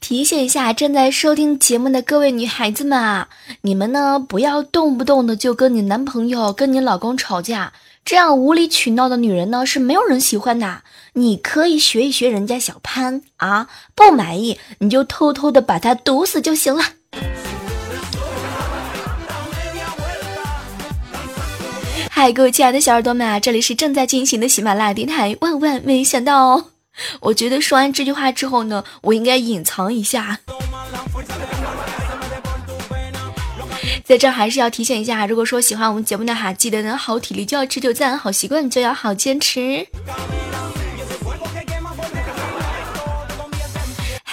提醒一下正在收听节目的各位女孩子们啊，你们呢不要动不动的就跟你男朋友、跟你老公吵架，这样无理取闹的女人呢是没有人喜欢的。你可以学一学人家小潘啊，不满意你就偷偷的把他毒死就行了。嗨，各位亲爱的小耳朵们啊，这里是正在进行的喜马拉雅电台。万万没想到哦。我觉得说完这句话之后呢，我应该隐藏一下。在这还是要提醒一下，如果说喜欢我们节目的哈，记得呢好体力就要持久战，好习惯就要好坚持。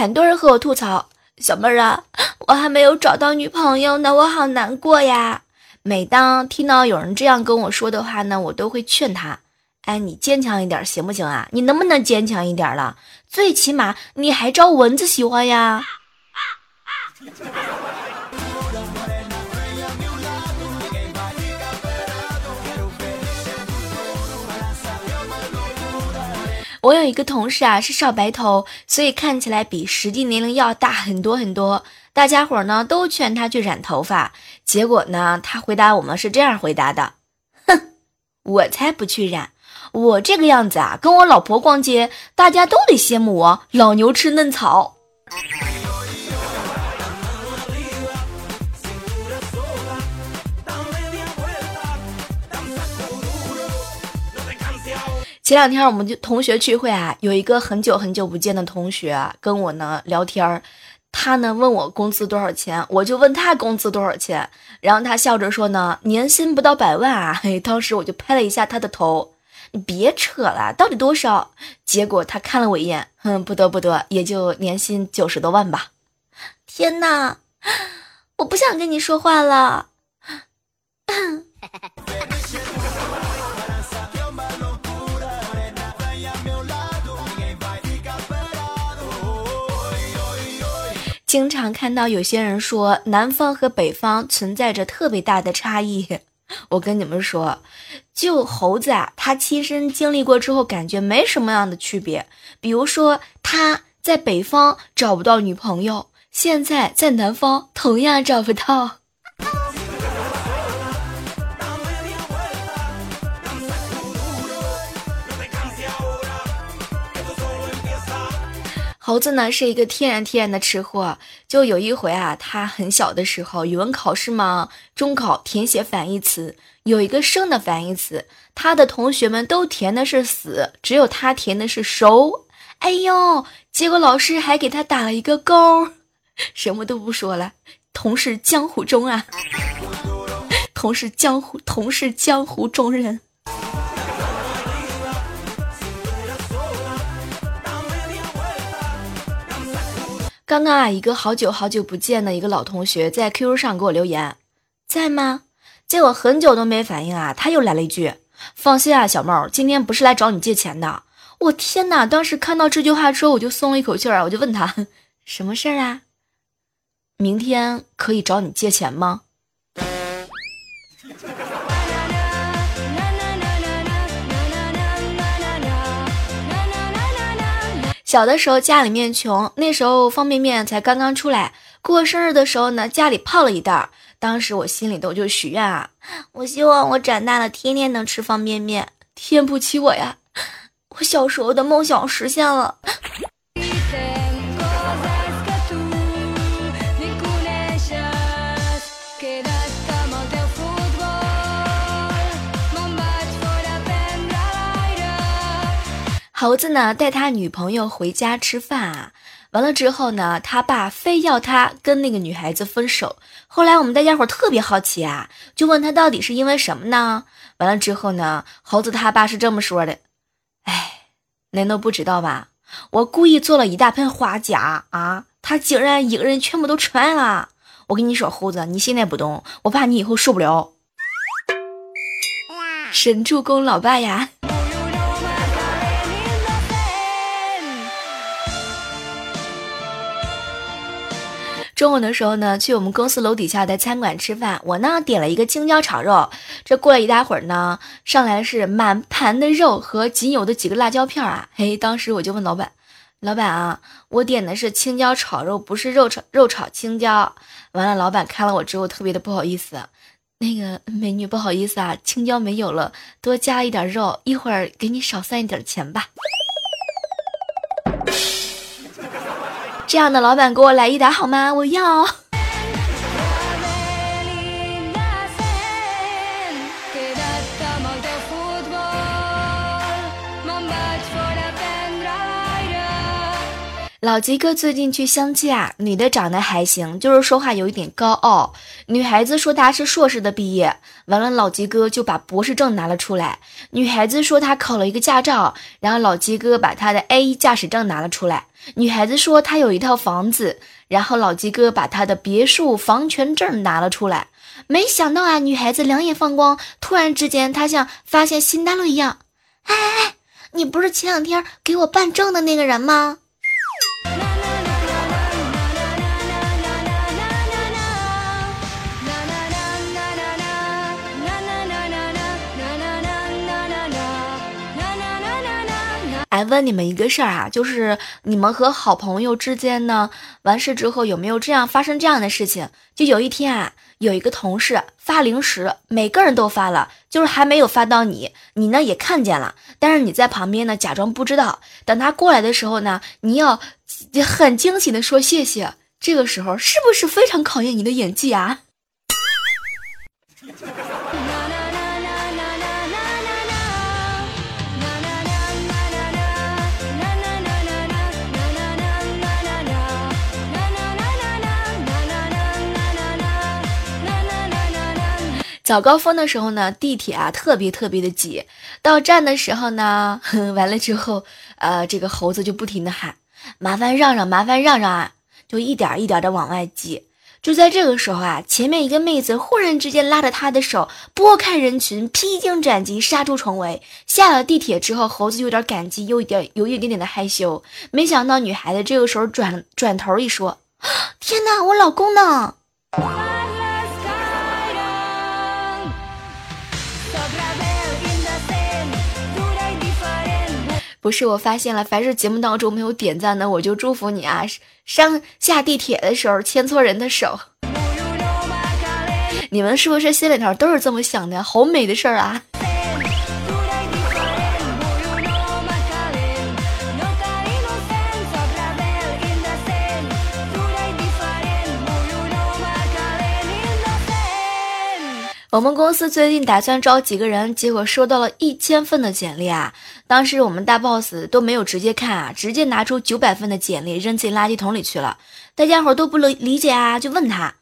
很多人和我吐槽，小妹儿啊，我还没有找到女朋友呢，我好难过呀。每当听到有人这样跟我说的话呢，我都会劝他。哎，你坚强一点行不行啊？你能不能坚强一点了？最起码你还招蚊子喜欢呀！啊我有一个同事啊，是少白头，所以看起来比实际年龄要大很多很多。大家伙呢都劝他去染头发，结果呢，他回答我们是这样回答的：哼，我才不去染。我这个样子啊，跟我老婆逛街，大家都得羡慕我，老牛吃嫩草。前两天我们就同学聚会啊，有一个很久很久不见的同学跟我呢聊天儿，他呢问我工资多少钱，我就问他工资多少钱，然后他笑着说呢年薪不到百万啊，嘿，当时我就拍了一下他的头。你别扯了，到底多少？结果他看了我一眼，哼，不多不多，也就年薪九十多万吧。天哪，我不想跟你说话了。经常看到有些人说，南方和北方存在着特别大的差异。我跟你们说，就猴子啊，他亲身经历过之后，感觉没什么样的区别。比如说，他在北方找不到女朋友，现在在南方同样找不到。猴子呢是一个天然天然的吃货，就有一回啊，他很小的时候，语文考试嘛，中考填写反义词，有一个生的反义词，他的同学们都填的是死，只有他填的是熟，哎呦，结果老师还给他打了一个勾，什么都不说了，同是江湖中啊，同是江湖，同是江湖中人。刚刚啊，一个好久好久不见的一个老同学在 QQ 上给我留言，在吗？结果很久都没反应啊，他又来了一句：“放心啊，小猫，今天不是来找你借钱的。”我天哪！当时看到这句话之后，我就松了一口气儿，我就问他 什么事儿啊？明天可以找你借钱吗？小的时候家里面穷，那时候方便面才刚刚出来。过生日的时候呢，家里泡了一袋儿。当时我心里头就许愿啊，我希望我长大了天天能吃方便面。天不欺我呀，我小时候的梦想实现了。猴子呢带他女朋友回家吃饭啊，完了之后呢，他爸非要他跟那个女孩子分手。后来我们大家伙特别好奇啊，就问他到底是因为什么呢？完了之后呢，猴子他爸是这么说的：“哎，难道不知道吧？我故意做了一大盆花甲啊，他竟然一个人全部都吃完了。我跟你说，猴子，你现在不懂，我怕你以后受不了。神助攻老爸呀！”中午的时候呢，去我们公司楼底下的餐馆吃饭，我呢点了一个青椒炒肉。这过了一大会儿呢，上来是满盘的肉和仅有的几个辣椒片啊。嘿，当时我就问老板：“老板啊，我点的是青椒炒肉，不是肉炒肉炒青椒。”完了，老板看了我之后特别的不好意思。那个美女，不好意思啊，青椒没有了，多加一点肉，一会儿给你少算一点钱吧。这样的老板给我来一打好吗？我要。老吉哥最近去相亲啊，女的长得还行，就是说话有一点高傲。女孩子说她是硕士的毕业，完了老吉哥就把博士证拿了出来。女孩子说她考了一个驾照，然后老吉哥把他的 A 驾驶证拿了出来。女孩子说她有一套房子，然后老吉哥把他的别墅房权证拿了出来。没想到啊，女孩子两眼放光，突然之间她像发现新大陆一样，哎哎哎，你不是前两天给我办证的那个人吗？哎，问你们一个事儿啊，就是你们和好朋友之间呢，完事之后有没有这样发生这样的事情？就有一天啊，有一个同事发零食，每个人都发了，就是还没有发到你，你呢也看见了，但是你在旁边呢假装不知道。等他过来的时候呢，你要很惊喜的说谢谢。这个时候是不是非常考验你的演技啊？早高峰的时候呢，地铁啊特别特别的挤。到站的时候呢，完了之后，呃，这个猴子就不停的喊：“麻烦让让，麻烦让让啊！”就一点一点的往外挤。就在这个时候啊，前面一个妹子忽然之间拉着他的手，拨开人群，披荆斩棘，杀出重围。下了地铁之后，猴子有点感激，又一点有一点点的害羞。没想到女孩子这个时候转转头一说：“天哪，我老公呢？”不是我发现了，凡是节目当中没有点赞的，我就祝福你啊！上下地铁的时候牵错人的手，你们是不是心里头都是这么想的？好美的事儿啊！我们公司最近打算招几个人，结果收到了一千份的简历啊！当时我们大 boss 都没有直接看啊，直接拿出九百份的简历扔进垃圾桶里去了。大家伙都不理理解啊，就问他：“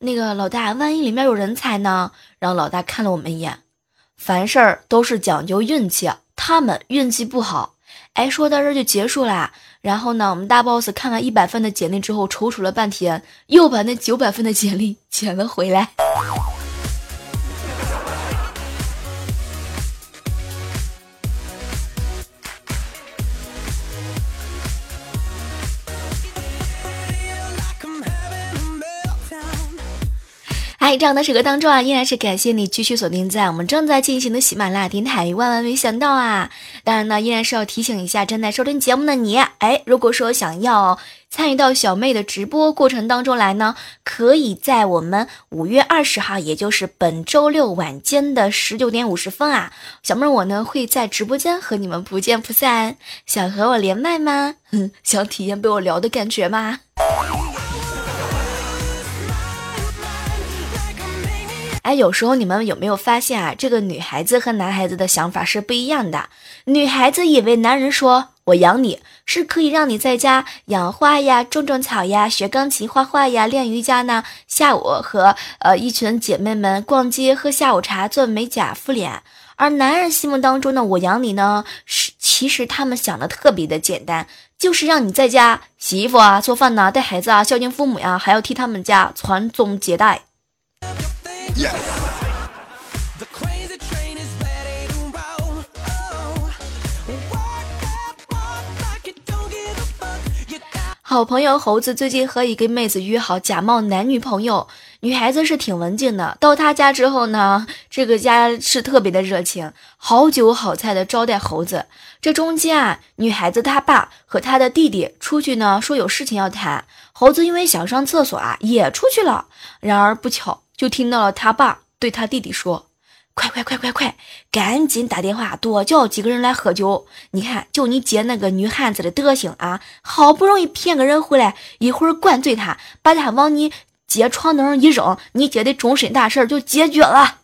那个老大，万一里面有人才呢？”然后老大看了我们一眼：“凡事儿都是讲究运气，他们运气不好。”哎，说到这就结束啦。然后呢，我们大 boss 看完一百份的简历之后，踌躇了半天，又把那九百份的简历捡了回来。这样的时刻当中啊，依然是感谢你继续锁定在我们正在进行的喜马拉雅电台。万万没想到啊！当然呢，依然是要提醒一下正在收听节目的你，哎，如果说想要参与到小妹的直播过程当中来呢，可以在我们五月二十号，也就是本周六晚间的十九点五十分啊，小妹我呢会在直播间和你们不见不散。想和我连麦吗？想体验被我聊的感觉吗？哎，有时候你们有没有发现啊？这个女孩子和男孩子的想法是不一样的。女孩子以为男人说“我养你”是可以让你在家养花呀、种种草呀、学钢琴、画画呀、练瑜伽呢。下午和呃一群姐妹们逛街、喝下午茶、做美甲、敷脸。而男人心目当中的“我养你”呢，是其实他们想的特别的简单，就是让你在家洗衣服啊、做饭呐、带孩子啊、孝敬父母呀，还要替他们家传宗接代。Yes，the queen's train is letting go 好朋友猴子最近和一个妹子约好假冒男女朋友，女孩子是挺文静的。到他家之后呢，这个家是特别的热情，好酒好菜的招待猴子。这中间啊，女孩子她爸和他的弟弟出去呢，说有事情要谈。猴子因为想上厕所啊，也出去了。然而不巧，就听到了他爸对他弟弟说。快快快快快，赶紧打电话，多叫几个人来喝酒。你看，就你姐那个女汉子的德行啊，好不容易骗个人回来，一会儿灌醉他，把他往你姐床头上一扔，你姐的终身大事就解决了。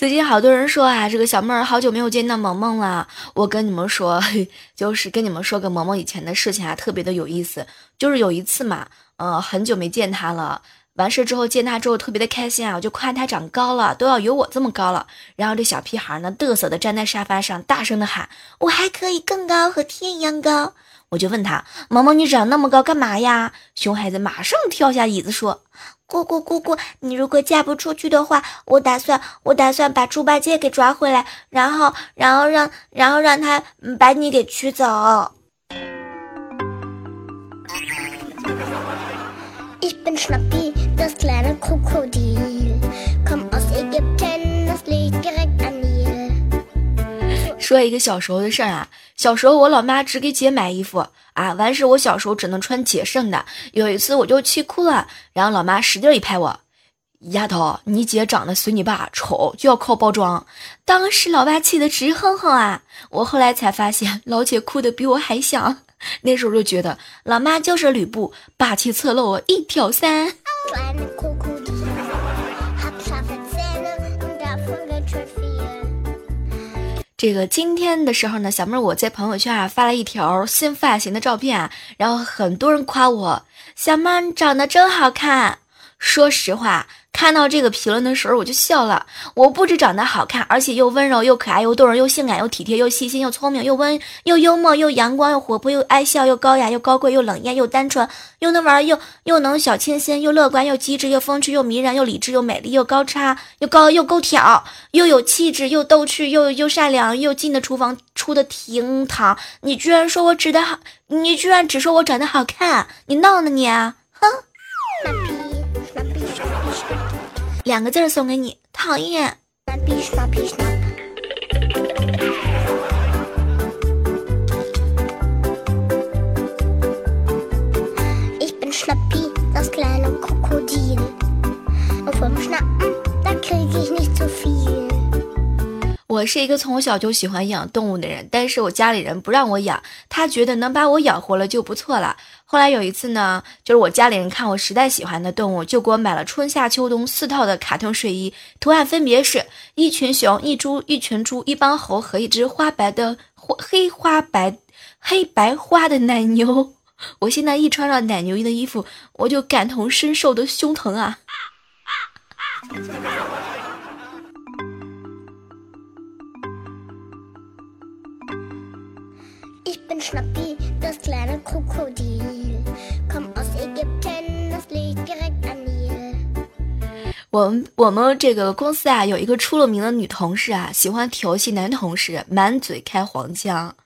最近好多人说啊，这个小妹儿好久没有见到萌萌了。我跟你们说，就是跟你们说个萌萌以前的事情啊，特别的有意思。就是有一次嘛，呃，很久没见她了。完事之后见她之后特别的开心啊，我就夸她长高了，都要有我这么高了。然后这小屁孩呢，嘚瑟的站在沙发上，大声的喊：“我还可以更高，和天一样高。”我就问他：“萌萌，你长那么高干嘛呀？”熊孩子马上跳下椅子说。姑姑姑姑，你如果嫁不出去的话，我打算我打算把猪八戒给抓回来，然后然后让然后让他把你给娶走。说一个小时候的事儿啊，小时候我老妈只给姐买衣服啊，完事我小时候只能穿姐剩的。有一次我就气哭了，然后老妈使劲一拍我，丫头，你姐长得随你爸丑，就要靠包装。当时老爸气得直哼哼啊。我后来才发现，老姐哭的比我还响。那时候就觉得老妈就是吕布，霸气侧漏一挑三。这个今天的时候呢，小妹儿我在朋友圈啊发了一条新发型的照片啊，然后很多人夸我，小妹儿长得真好看。说实话。看到这个评论的时候，我就笑了。我不止长得好看，而且又温柔又可爱又动人又性感又体贴又细心又聪明又温又幽默又阳光又活泼又爱笑又高雅又高贵又冷艳又单纯又能玩又又能小清新又乐观又机智又风趣又迷人又理智又美丽又高叉又高又够挑又有气质又逗趣又又善良又进的厨房出的厅堂。你居然说我长得好，你居然只说我长得好看，你闹呢你？哼！两个字送给你，讨厌。我是一个从小就喜欢养动物的人，但是我家里人不让我养，他觉得能把我养活了就不错了。后来有一次呢，就是我家里人看我实在喜欢的动物，就给我买了春夏秋冬四套的卡通睡衣，图案分别是一群熊、一猪、一群猪、一帮猴和一只花白的花黑花白黑白花的奶牛。我现在一穿上奶牛衣的衣服，我就感同身受的胸疼啊！我们我们这个公司啊，有一个出了名的女同事啊，喜欢调戏男同事，满嘴开黄腔。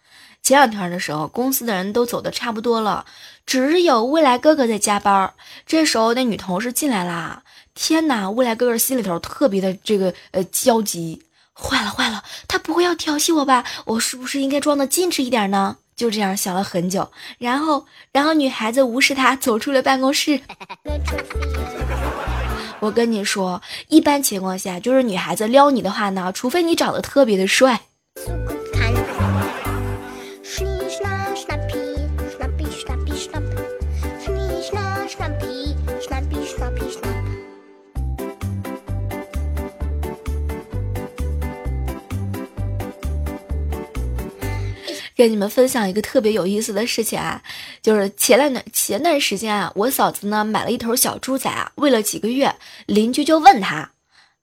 前两天的时候，公司的人都走的差不多了，只有未来哥哥在加班。这时候，那女同事进来啦！天哪，未来哥哥心里头特别的这个呃焦急，坏了坏了，他不会要调戏我吧？我是不是应该装的矜持一点呢？就这样想了很久，然后，然后女孩子无视他走出了办公室。我跟你说，一般情况下，就是女孩子撩你的话呢，除非你长得特别的帅。跟你们分享一个特别有意思的事情啊，就是前两段前段时间啊，我嫂子呢买了一头小猪仔啊，喂了几个月，邻居就问他：“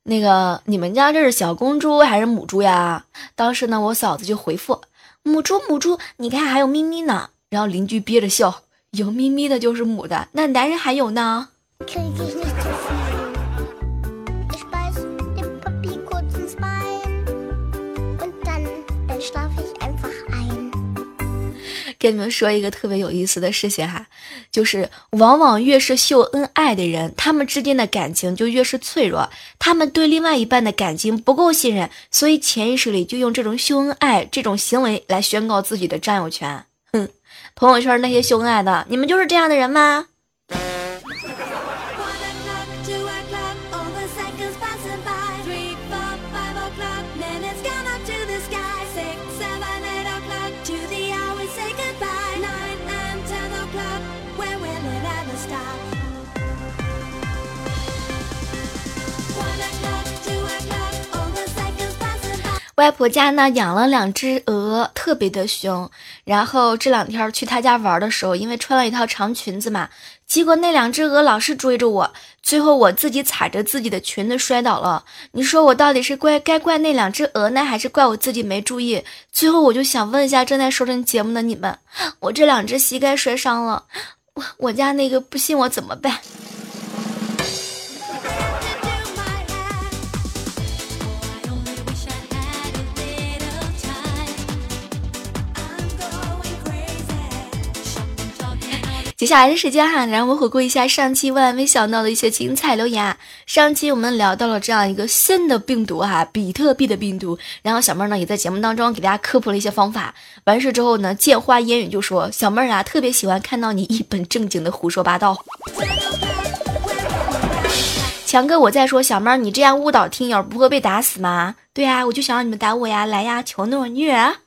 那个你们家这是小公猪还是母猪呀？当时呢，我嫂子就回复：母猪，母猪，你看还有咪咪呢。然后邻居憋着笑，有咪咪的就是母的，那男人还有呢。跟你们说一个特别有意思的事情哈，就是往往越是秀恩爱的人，他们之间的感情就越是脆弱，他们对另外一半的感情不够信任，所以潜意识里就用这种秀恩爱这种行为来宣告自己的占有权。哼，朋友圈那些秀恩爱的，你们就是这样的人吗？外婆家呢养了两只鹅，特别的凶。然后这两天去她家玩的时候，因为穿了一套长裙子嘛，结果那两只鹅老是追着我，最后我自己踩着自己的裙子摔倒了。你说我到底是怪该怪那两只鹅呢，还是怪我自己没注意？最后我就想问一下正在收听节目的你们，我这两只膝盖摔伤了，我我家那个不信我怎么办？接下来的时间哈，让我们回顾一下上期万万没想到的一些精彩留言。上期我们聊到了这样一个新的病毒哈，比特币的病毒。然后小妹儿呢也在节目当中给大家科普了一些方法。完事之后呢，见花烟雨就说小妹儿啊，特别喜欢看到你一本正经的胡说八道。强哥，我在说小妹儿，你这样误导听友不会被打死吗？对呀，我就想让你们打我呀，来呀，求诺虐。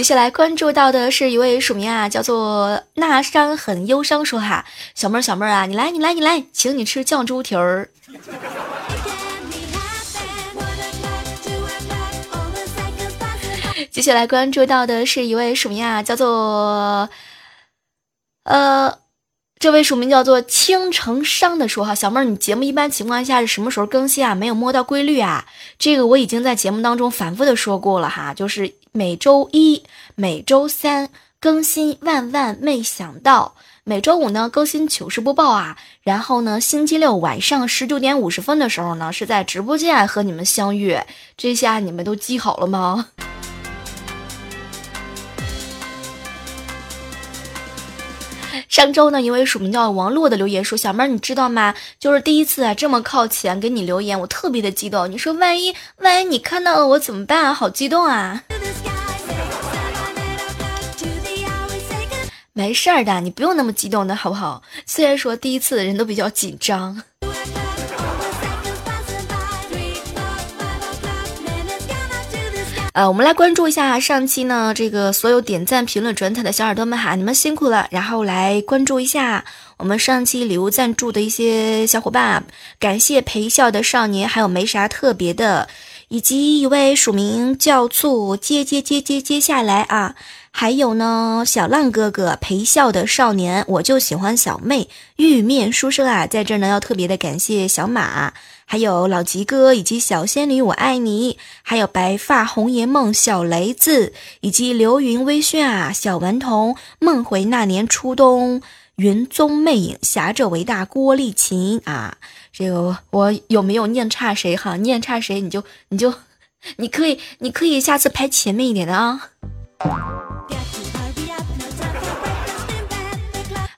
接下来关注到的是一位署名啊，叫做那山很忧伤说哈，小妹儿小妹儿啊，你来你来你来，请你吃酱猪蹄儿。接下来关注到的是一位署名啊，叫做呃。这位署名叫做青城商的说哈，小妹儿，你节目一般情况下是什么时候更新啊？没有摸到规律啊？这个我已经在节目当中反复的说过了哈，就是每周一、每周三更新。万万没想到，每周五呢更新糗事播报啊，然后呢星期六晚上十九点五十分的时候呢是在直播间和你们相遇。这下你们都记好了吗？上周呢，一位署名叫王洛的留言说：“小妹儿，你知道吗？就是第一次啊，这么靠前给你留言，我特别的激动。你说万一万一你看到了我怎么办啊？好激动啊！没事儿的，你不用那么激动的好不好？虽然说第一次的人都比较紧张。”呃，我们来关注一下上期呢，这个所有点赞、评论、转采的小耳朵们哈，你们辛苦了。然后来关注一下我们上期礼物赞助的一些小伙伴，感谢陪笑的少年，还有没啥特别的，以及一位署名叫做接接接接接下来啊，还有呢小浪哥哥陪笑的少年，我就喜欢小妹玉面书生啊，在这呢要特别的感谢小马。还有老吉哥，以及小仙女我爱你，还有白发红颜梦小雷子，以及流云微醺啊，小顽童梦回那年初冬，云踪魅影侠者为大郭丽琴啊，这个我有没有念差谁哈？念差谁你就你就你可以你可以下次排前面一点的啊。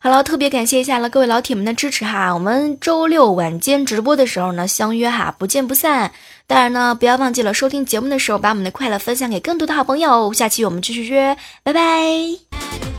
好了，特别感谢一下了各位老铁们的支持哈！我们周六晚间直播的时候呢，相约哈，不见不散。当然呢，不要忘记了收听节目的时候，把我们的快乐分享给更多的好朋友。下期我们继续约，拜拜。